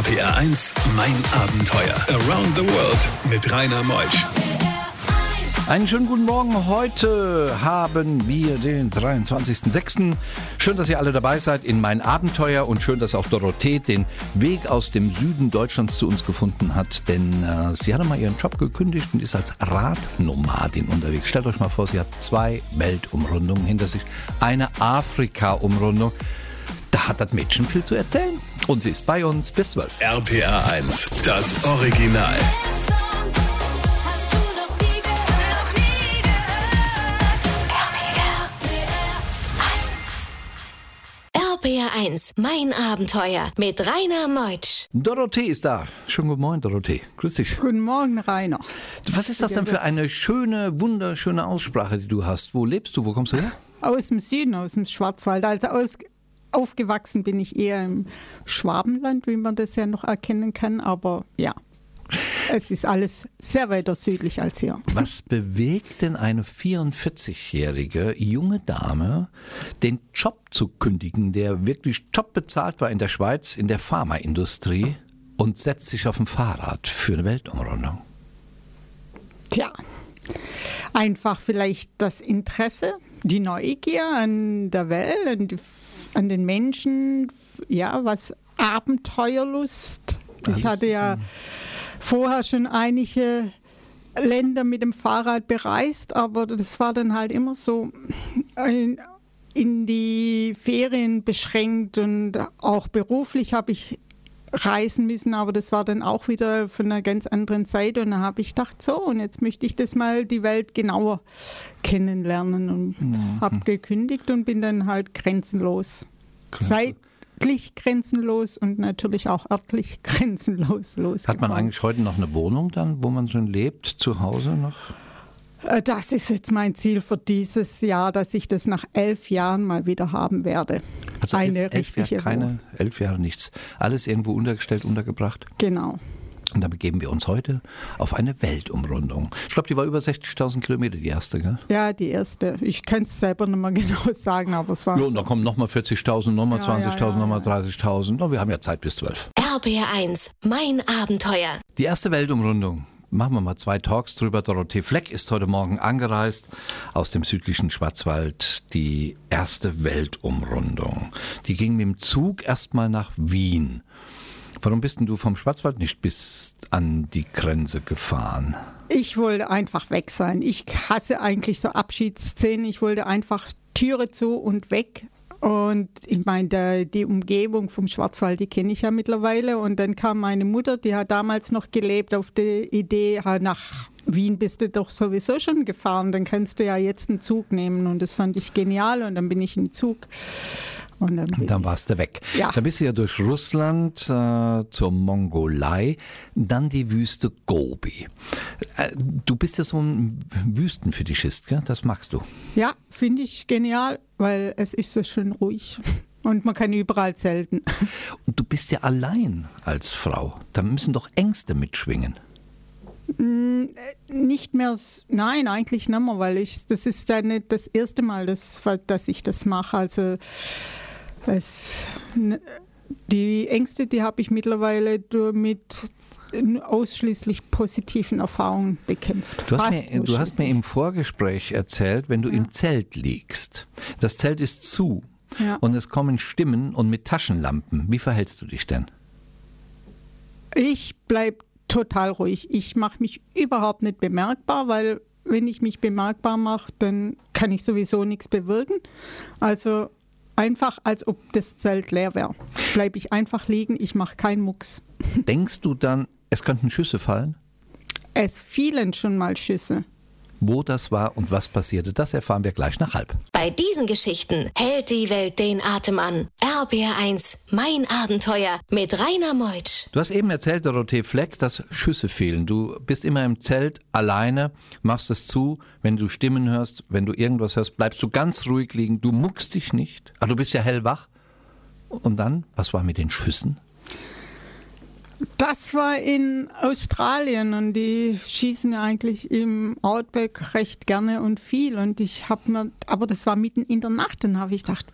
RPR 1, mein Abenteuer. Around the World mit Rainer Meusch. Einen schönen guten Morgen. Heute haben wir den 23.06. Schön, dass ihr alle dabei seid in mein Abenteuer und schön, dass auch Dorothee den Weg aus dem Süden Deutschlands zu uns gefunden hat, denn äh, sie hatte mal ihren Job gekündigt und ist als Radnomadin unterwegs. Stellt euch mal vor, sie hat zwei Weltumrundungen hinter sich, eine Afrika-Umrundung. Da hat das Mädchen viel zu erzählen. Und sie ist bei uns bis 12. RPR 1, das Original. RPR 1, mein Abenteuer mit Rainer Meutsch. Dorothee ist da. Schönen guten Morgen, Dorothee. Grüß dich. Guten Morgen, Rainer. Was ist das denn für eine schöne, wunderschöne Aussprache, die du hast? Wo lebst du? Wo kommst du her? Aus dem Süden, aus dem Schwarzwald. Also aus, aufgewachsen bin ich eher im Schwabenland, wie man das ja noch erkennen kann. Aber ja, es ist alles sehr weiter südlich als hier. Was bewegt denn eine 44-jährige junge Dame, den Job zu kündigen, der wirklich top bezahlt war in der Schweiz, in der Pharmaindustrie und setzt sich auf ein Fahrrad für eine Weltumrundung? Tja, einfach vielleicht das Interesse, die Neugier an der Welt, an, die, an den Menschen, ja, was Abenteuerlust. Ich hatte ja vorher schon einige Länder mit dem Fahrrad bereist, aber das war dann halt immer so in, in die Ferien beschränkt und auch beruflich habe ich reisen müssen, aber das war dann auch wieder von einer ganz anderen Seite und dann habe ich gedacht, so und jetzt möchte ich das mal die Welt genauer kennenlernen und mhm. habe gekündigt und bin dann halt grenzenlos. Seit zeitlich grenzenlos und natürlich auch örtlich grenzenlos losgefahren. Hat man eigentlich heute noch eine Wohnung dann, wo man schon lebt, zu Hause noch? Äh, das ist jetzt mein Ziel für dieses Jahr, dass ich das nach elf Jahren mal wieder haben werde. Also eine elf, richtige elf Jahre, keine elf Jahre nichts. Alles irgendwo untergestellt, untergebracht? Genau. Und damit begeben wir uns heute auf eine Weltumrundung. Ich glaube, die war über 60.000 Kilometer, die erste, gell? Ja, die erste. Ich kann es selber nicht mehr genau sagen, aber es war. Ja, und da kommen nochmal 40.000, nochmal ja, 20.000, ja, ja, nochmal 30.000. Wir haben ja Zeit bis 12. RBR1, mein Abenteuer. Die erste Weltumrundung. Machen wir mal zwei Talks drüber. Dorothee Fleck ist heute Morgen angereist aus dem südlichen Schwarzwald. Die erste Weltumrundung. Die ging mit dem Zug erstmal nach Wien. Warum bist denn du vom Schwarzwald nicht bis an die Grenze gefahren? Ich wollte einfach weg sein. Ich hasse eigentlich so Abschiedsszenen. Ich wollte einfach Türe zu und weg. Und ich meine, die Umgebung vom Schwarzwald, die kenne ich ja mittlerweile. Und dann kam meine Mutter, die hat damals noch gelebt, auf die Idee, nach Wien bist du doch sowieso schon gefahren, dann kannst du ja jetzt einen Zug nehmen. Und das fand ich genial. Und dann bin ich im Zug und dann, und dann warst du weg. Ja. Dann bist du ja durch Russland äh, zur Mongolei, dann die Wüste Gobi. Äh, du bist ja so ein Wüstenfetischist, gell? das magst du. Ja, finde ich genial, weil es ist so schön ruhig. Und man kann überall zelten. Und du bist ja allein als Frau. Da müssen doch Ängste mitschwingen. Mm, äh, nicht mehr, nein, eigentlich nicht mehr, weil ich, das ist ja nicht das erste Mal, dass, dass ich das mache. Also es, die Ängste, die habe ich mittlerweile mit ausschließlich positiven Erfahrungen bekämpft. Du hast, mir, du hast mir im Vorgespräch erzählt, wenn du ja. im Zelt liegst, das Zelt ist zu ja. und es kommen Stimmen und mit Taschenlampen. Wie verhältst du dich denn? Ich bleibe total ruhig. Ich mache mich überhaupt nicht bemerkbar, weil wenn ich mich bemerkbar mache, dann kann ich sowieso nichts bewirken. Also einfach, als ob das Zelt leer wäre. Bleibe ich einfach liegen, ich mache keinen Mucks. Denkst du dann, es könnten Schüsse fallen? Es fielen schon mal Schüsse. Wo das war und was passierte, das erfahren wir gleich nach halb. Bei diesen Geschichten hält die Welt den Atem an. RBR1, mein Abenteuer mit Rainer Meutsch. Du hast eben erzählt, Dorothee Fleck, dass Schüsse fehlen. Du bist immer im Zelt alleine, machst es zu. Wenn du Stimmen hörst, wenn du irgendwas hörst, bleibst du ganz ruhig liegen. Du muckst dich nicht. Aber du bist ja hellwach. Und dann, was war mit den Schüssen? Das war in Australien und die schießen ja eigentlich im Outback recht gerne und viel. Und ich habe mir, aber das war mitten in der Nacht, dann habe ich gedacht,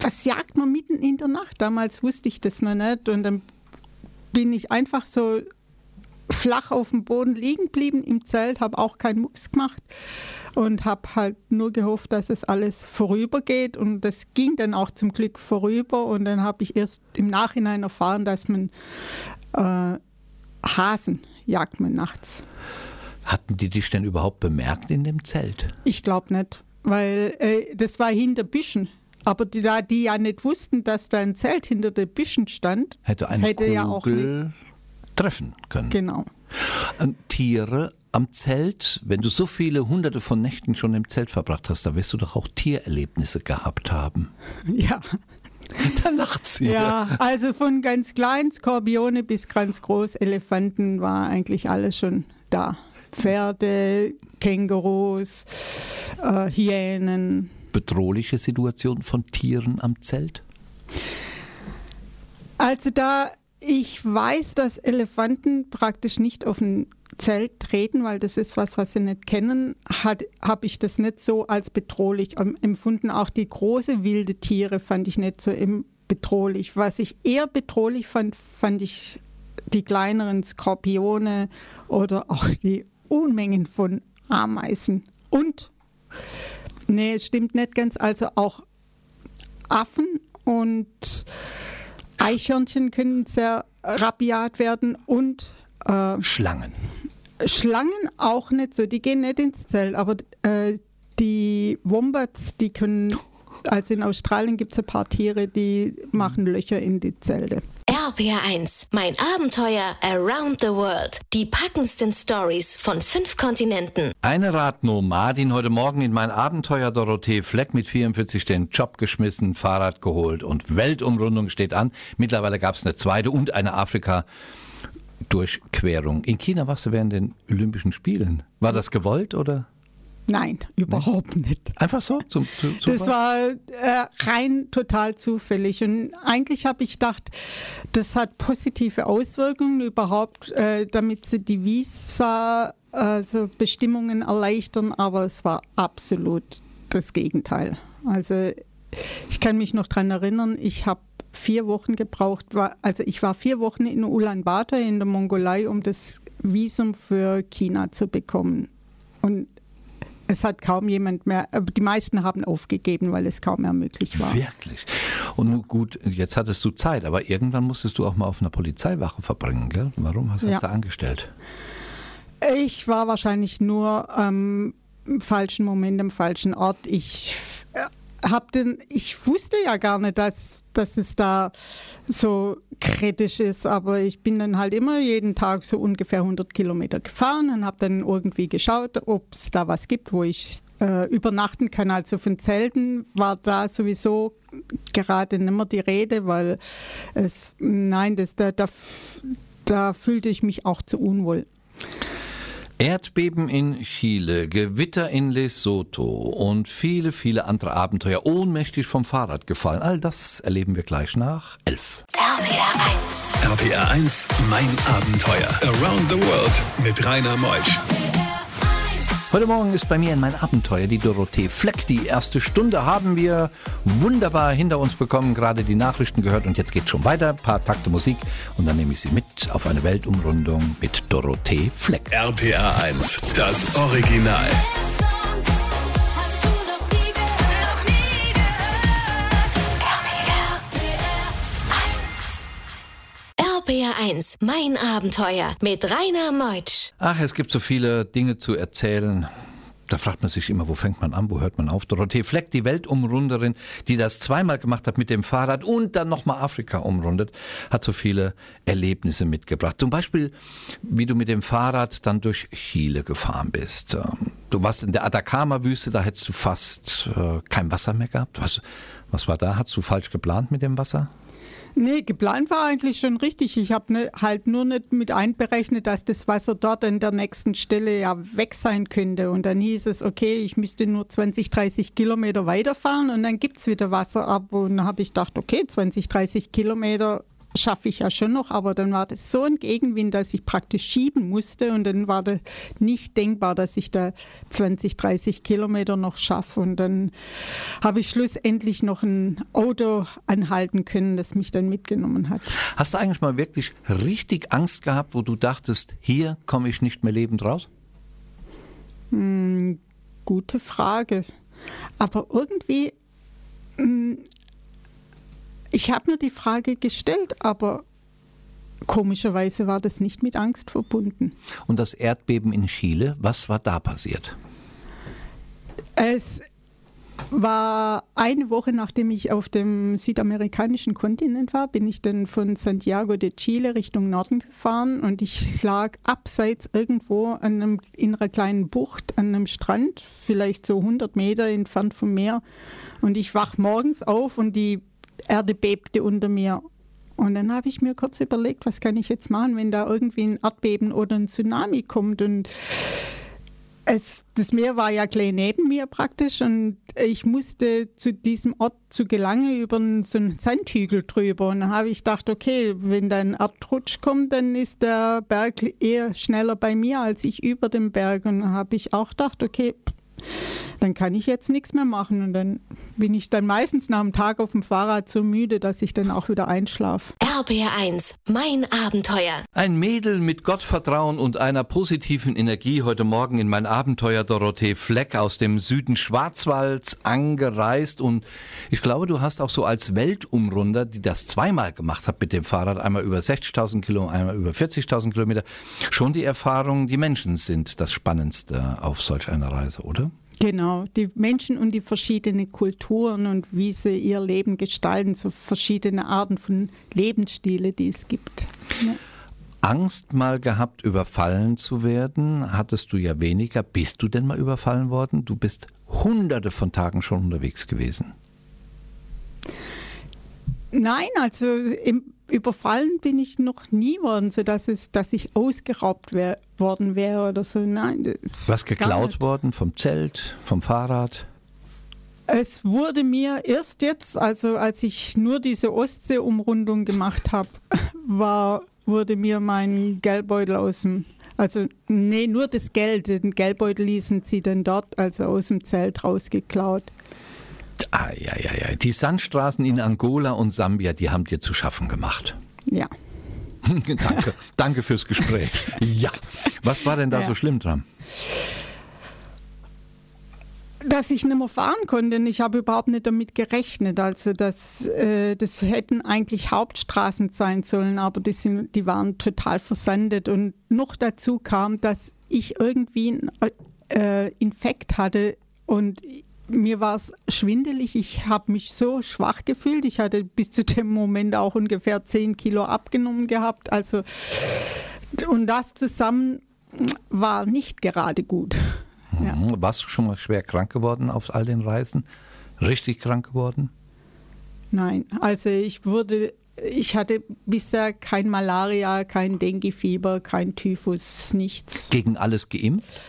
was jagt man mitten in der Nacht? Damals wusste ich das noch nicht und dann bin ich einfach so flach auf dem Boden liegen geblieben im Zelt, habe auch keinen Mucks gemacht und habe halt nur gehofft, dass es alles vorübergeht und das ging dann auch zum Glück vorüber und dann habe ich erst im Nachhinein erfahren, dass man äh, Hasen jagt man nachts. Hatten die dich denn überhaupt bemerkt in dem Zelt? Ich glaube nicht, weil äh, das war hinter Büschen. Aber die, da die ja nicht wussten, dass da ein Zelt hinter den Büschen stand, hätte eine hätte Kugel ja auch nicht treffen können. Genau. Und Tiere am Zelt, wenn du so viele hunderte von Nächten schon im Zelt verbracht hast, da wirst du doch auch Tiererlebnisse gehabt haben. Ja. Da lacht sie. Ja, also von ganz kleinen Skorpione bis ganz groß Elefanten war eigentlich alles schon da. Pferde, Kängurus, äh, Hyänen. Bedrohliche Situation von Tieren am Zelt? Also da ich weiß, dass Elefanten praktisch nicht auf ein Zelt treten, weil das ist was, was sie nicht kennen, habe ich das nicht so als bedrohlich empfunden. Auch die große wilde Tiere fand ich nicht so bedrohlich. Was ich eher bedrohlich fand, fand ich die kleineren Skorpione oder auch die Unmengen von Ameisen. Und, nee, es stimmt nicht ganz, also auch Affen und Eichhörnchen können sehr rabiat werden und äh, Schlangen. Schlangen auch nicht so, die gehen nicht ins Zelt, aber äh, die Wombats, die können, also in Australien gibt es ein paar Tiere, die machen Löcher in die Zelte. RPR1, mein Abenteuer Around the World. Die packendsten Stories von fünf Kontinenten. Eine Radnomadin heute Morgen in mein Abenteuer Dorothee Fleck mit 44 den Job geschmissen, Fahrrad geholt und Weltumrundung steht an. Mittlerweile gab es eine zweite und eine Afrika. Durchquerung. In China warst du während den Olympischen Spielen. War das gewollt oder? Nein, überhaupt nicht. Einfach so? Zum, zu, das war äh, rein total zufällig. Und eigentlich habe ich gedacht, das hat positive Auswirkungen überhaupt, äh, damit sie die Visa, also Bestimmungen erleichtern, aber es war absolut das Gegenteil. Also ich kann mich noch daran erinnern, ich habe vier Wochen gebraucht, also ich war vier Wochen in Ulaanbaatar in der Mongolei, um das Visum für China zu bekommen. Und es hat kaum jemand mehr, die meisten haben aufgegeben, weil es kaum mehr möglich war. Wirklich. Und gut, jetzt hattest du Zeit, aber irgendwann musstest du auch mal auf einer Polizeiwache verbringen, gell? Warum hast du ja. das da angestellt? Ich war wahrscheinlich nur am ähm, falschen Moment, am falschen Ort. Ich äh, hab den, ich wusste ja gar nicht, dass, dass es da so kritisch ist, aber ich bin dann halt immer jeden Tag so ungefähr 100 Kilometer gefahren und habe dann irgendwie geschaut, ob es da was gibt, wo ich äh, übernachten kann. Also von Zelten war da sowieso gerade nicht mehr die Rede, weil es, nein, das, da, da, da fühlte ich mich auch zu unwohl. Erdbeben in Chile, Gewitter in Lesotho und viele, viele andere Abenteuer ohnmächtig vom Fahrrad gefallen. All das erleben wir gleich nach 11. RPR 1. RPR 1, mein Abenteuer. Around the World mit Rainer Meusch. Heute Morgen ist bei mir in mein Abenteuer die Dorothee Fleck. Die erste Stunde haben wir wunderbar hinter uns bekommen, gerade die Nachrichten gehört und jetzt geht schon weiter. Ein paar Takte Musik und dann nehme ich Sie mit auf eine Weltumrundung mit Dorothee Fleck. RPA 1, das Original. RPR1, mein Abenteuer mit Rainer Meutsch. Ach, es gibt so viele Dinge zu erzählen. Da fragt man sich immer, wo fängt man an, wo hört man auf? Dorothee Fleck, die Weltumrunderin, die das zweimal gemacht hat mit dem Fahrrad und dann nochmal Afrika umrundet, hat so viele Erlebnisse mitgebracht. Zum Beispiel, wie du mit dem Fahrrad dann durch Chile gefahren bist. Ähm, du warst in der Atacama-Wüste, da hättest du fast äh, kein Wasser mehr gehabt. Was, was war da? Hast du falsch geplant mit dem Wasser? Nee, geplant war eigentlich schon richtig. Ich habe ne, halt nur nicht mit einberechnet, dass das Wasser dort an der nächsten Stelle ja weg sein könnte. Und dann hieß es, okay, ich müsste nur 20, 30 Kilometer weiterfahren und dann gibt es wieder Wasser ab. Und dann habe ich gedacht, okay, 20, 30 Kilometer schaffe ich ja schon noch, aber dann war das so ein Gegenwind, dass ich praktisch schieben musste und dann war das nicht denkbar, dass ich da 20, 30 Kilometer noch schaffe und dann habe ich schlussendlich noch ein Auto anhalten können, das mich dann mitgenommen hat. Hast du eigentlich mal wirklich richtig Angst gehabt, wo du dachtest, hier komme ich nicht mehr lebend raus? Hm, gute Frage. Aber irgendwie hm, ich habe mir die Frage gestellt, aber komischerweise war das nicht mit Angst verbunden. Und das Erdbeben in Chile, was war da passiert? Es war eine Woche nachdem ich auf dem südamerikanischen Kontinent war, bin ich dann von Santiago de Chile Richtung Norden gefahren und ich lag abseits irgendwo einem, in einer kleinen Bucht an einem Strand, vielleicht so 100 Meter entfernt vom Meer. Und ich wach morgens auf und die Erde bebte unter mir. Und dann habe ich mir kurz überlegt, was kann ich jetzt machen, wenn da irgendwie ein Erdbeben oder ein Tsunami kommt. Und es, das Meer war ja gleich neben mir praktisch und ich musste zu diesem Ort zu gelangen über so einen Sandhügel drüber. Und dann habe ich gedacht, okay, wenn da ein Erdrutsch kommt, dann ist der Berg eher schneller bei mir als ich über dem Berg. Und dann habe ich auch gedacht, okay, dann kann ich jetzt nichts mehr machen. Und dann bin ich dann meistens nach dem Tag auf dem Fahrrad so müde, dass ich dann auch wieder einschlafe. RBR1, mein Abenteuer. Ein Mädel mit Gottvertrauen und einer positiven Energie heute Morgen in mein Abenteuer Dorothee Fleck aus dem Süden Schwarzwalds angereist. Und ich glaube, du hast auch so als Weltumrunder, die das zweimal gemacht hat mit dem Fahrrad, einmal über 60.000 Kilometer, einmal über 40.000 Kilometer, schon die Erfahrung, die Menschen sind das Spannendste auf solch einer Reise, oder? Genau, die Menschen und die verschiedenen Kulturen und wie sie ihr Leben gestalten, so verschiedene Arten von Lebensstile, die es gibt. Ja. Angst mal gehabt, überfallen zu werden, hattest du ja weniger. Bist du denn mal überfallen worden? Du bist hunderte von Tagen schon unterwegs gewesen. Nein, also im, überfallen bin ich noch nie worden, sodass es, dass ich ausgeraubt wär, worden wäre oder so. Nein. Was geklaut worden vom Zelt, vom Fahrrad? Es wurde mir erst jetzt, also als ich nur diese Ostsee-Umrundung gemacht habe, war, wurde mir mein Geldbeutel aus dem, also nee, nur das Geld, den Geldbeutel ließen sie dann dort, also aus dem Zelt rausgeklaut. Ah, ja, ja, ja. Die Sandstraßen in Angola und Sambia, die haben dir zu schaffen gemacht. Ja. danke, danke fürs Gespräch. Ja. Was war denn da ja. so schlimm dran? dass ich nicht mehr fahren konnte. Ich habe überhaupt nicht damit gerechnet. Also das, äh, das hätten eigentlich Hauptstraßen sein sollen, aber die, sind, die waren total versandet. Und noch dazu kam, dass ich irgendwie einen äh, Infekt hatte und mir war es schwindelig. Ich habe mich so schwach gefühlt. Ich hatte bis zu dem Moment auch ungefähr 10 Kilo abgenommen gehabt. Also, und das zusammen war nicht gerade gut. Mhm. Ja. Warst du schon mal schwer krank geworden auf all den Reisen? Richtig krank geworden? Nein, also ich wurde, ich hatte bisher kein Malaria, kein Denguefieber, kein Typhus, nichts. Gegen alles geimpft?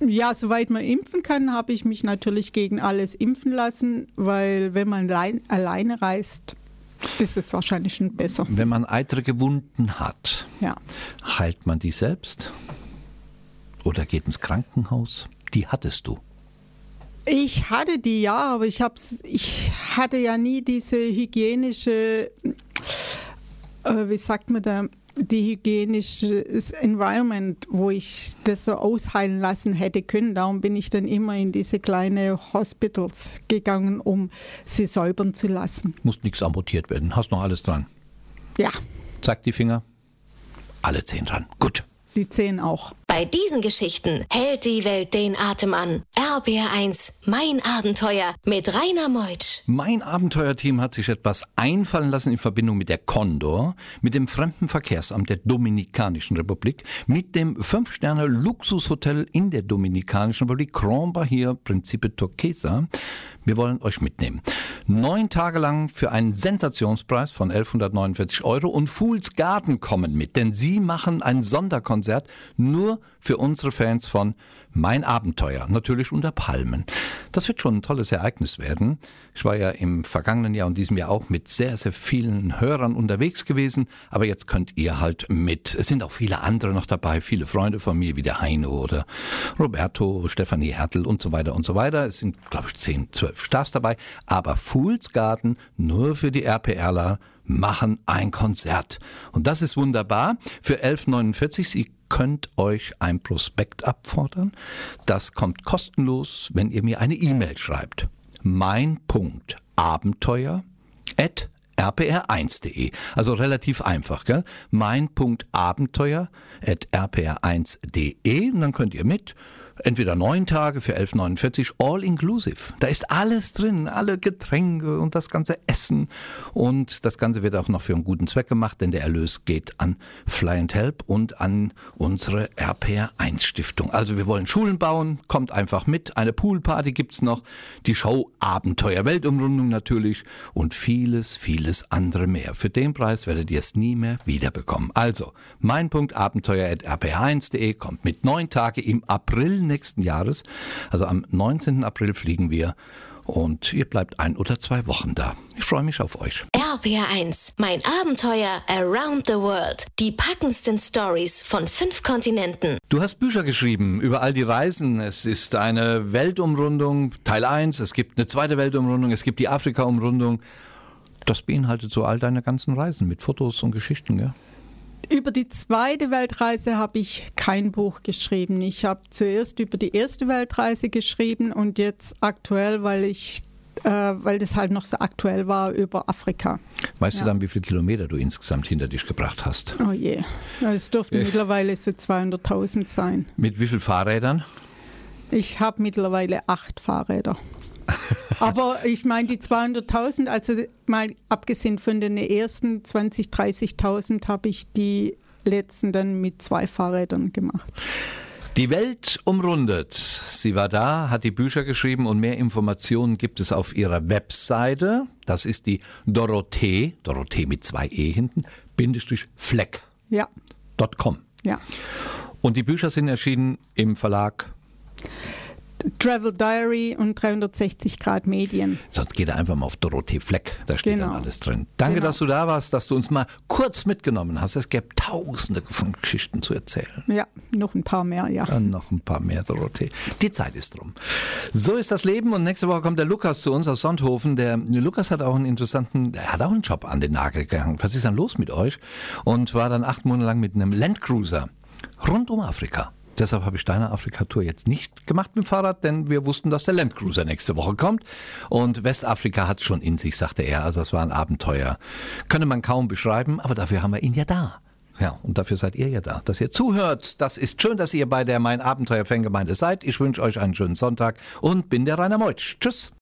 Ja, soweit man impfen kann, habe ich mich natürlich gegen alles impfen lassen, weil wenn man allein, alleine reist, ist es wahrscheinlich schon besser. Wenn man eitrige Wunden hat, ja. heilt man die selbst? Oder geht ins Krankenhaus? Die hattest du. Ich hatte die ja, aber ich, hab's, ich hatte ja nie diese hygienische, äh, wie sagt man da, die hygienische Environment, wo ich das so ausheilen lassen hätte können. Darum bin ich dann immer in diese kleinen Hospitals gegangen, um sie säubern zu lassen. Muss nichts amputiert werden. Hast noch alles dran? Ja. Zeig die Finger. Alle zehn dran. Gut die zehn auch. Bei diesen Geschichten hält die Welt den Atem an. RBR1, mein Abenteuer mit Rainer Meutsch. Mein Abenteuerteam hat sich etwas einfallen lassen in Verbindung mit der Condor, mit dem Fremdenverkehrsamt der Dominikanischen Republik, mit dem Fünf-Sterne-Luxushotel in der Dominikanischen Republik, Grand Bahia Principe Turquesa. Wir wollen euch mitnehmen. Neun Tage lang für einen Sensationspreis von 1149 Euro und Fools Garden kommen mit, denn sie machen ein Sonderkonzert nur für unsere Fans von Mein Abenteuer, natürlich unter Palmen. Das wird schon ein tolles Ereignis werden. Ich war ja im vergangenen Jahr und diesem Jahr auch mit sehr, sehr vielen Hörern unterwegs gewesen, aber jetzt könnt ihr halt mit. Es sind auch viele andere noch dabei, viele Freunde von mir wie der Heino oder Roberto, Stefanie Hertel und so weiter und so weiter. Es sind, glaube ich, zehn, zwölf Stars dabei, aber Fools Garden nur für die RPRler machen ein Konzert. Und das ist wunderbar. Für 11,49. Sie könnt euch ein Prospekt abfordern. Das kommt kostenlos, wenn ihr mir eine E-Mail schreibt. Mein Punkt Abenteuer at rpr1.de. Also relativ einfach, gell? Mein Punkt Abenteuer at rpr1.de und dann könnt ihr mit entweder neun Tage für 11,49 all inclusive. Da ist alles drin, alle Getränke und das ganze Essen. Und das Ganze wird auch noch für einen guten Zweck gemacht, denn der Erlös geht an Fly and Help und an unsere RPR1 Stiftung. Also wir wollen Schulen bauen, kommt einfach mit. Eine Poolparty gibt's noch, die Show Abenteuer Weltumrundung natürlich und vieles, vieles andere mehr. Für den Preis werdet ihr es nie mehr wiederbekommen. Also, mein Punkt Abenteuer at rpr1.de kommt mit neun Tage im April nächsten Jahres. Also am 19. April fliegen wir und ihr bleibt ein oder zwei Wochen da. Ich freue mich auf euch. RPR1, mein Abenteuer Around the World. Die packendsten Stories von fünf Kontinenten. Du hast Bücher geschrieben über all die Reisen. Es ist eine Weltumrundung, Teil 1. Es gibt eine zweite Weltumrundung. Es gibt die Afrika-Umrundung. Das beinhaltet so all deine ganzen Reisen mit Fotos und Geschichten, ja? Über die zweite Weltreise habe ich kein Buch geschrieben. Ich habe zuerst über die erste Weltreise geschrieben und jetzt aktuell, weil ich äh, weil das halt noch so aktuell war über Afrika. Weißt ja. du dann, wie viele Kilometer du insgesamt hinter dich gebracht hast? Oh je, es dürften ich. mittlerweile so 200.000 sein. Mit wie vielen Fahrrädern? Ich habe mittlerweile acht Fahrräder. Aber ich meine, die 200.000, also mal abgesehen von den ersten 20.000, 30.000, habe ich die letzten dann mit zwei Fahrrädern gemacht. Die Welt umrundet. Sie war da, hat die Bücher geschrieben und mehr Informationen gibt es auf ihrer Webseite. Das ist die Dorothee, Dorothee mit zwei E hinten, Bindestrich Fleck. Ja. .com. Ja. Und die Bücher sind erschienen im Verlag Travel Diary und 360 Grad Medien. Sonst geht er einfach mal auf Dorothee Fleck, da steht genau. dann alles drin. Danke, genau. dass du da warst, dass du uns mal kurz mitgenommen hast. Es gäbe tausende von Geschichten zu erzählen. Ja, noch ein paar mehr, ja. Dann noch ein paar mehr, Dorothee. Die Zeit ist drum. So ist das Leben und nächste Woche kommt der Lukas zu uns aus Sonthofen. Der Lukas hat auch einen interessanten, er hat auch einen Job an den Nagel gehangen. Was ist dann los mit euch? Und war dann acht Monate lang mit einem Landcruiser rund um Afrika. Deshalb habe ich deine Afrika-Tour jetzt nicht gemacht mit dem Fahrrad, denn wir wussten, dass der Landcruiser nächste Woche kommt. Und Westafrika hat schon in sich, sagte er. Also das war ein Abenteuer. Könne man kaum beschreiben, aber dafür haben wir ihn ja da. Ja, und dafür seid ihr ja da, dass ihr zuhört. Das ist schön, dass ihr bei der Mein Abenteuer Fangemeinde seid. Ich wünsche euch einen schönen Sonntag und bin der Rainer Meutsch. Tschüss.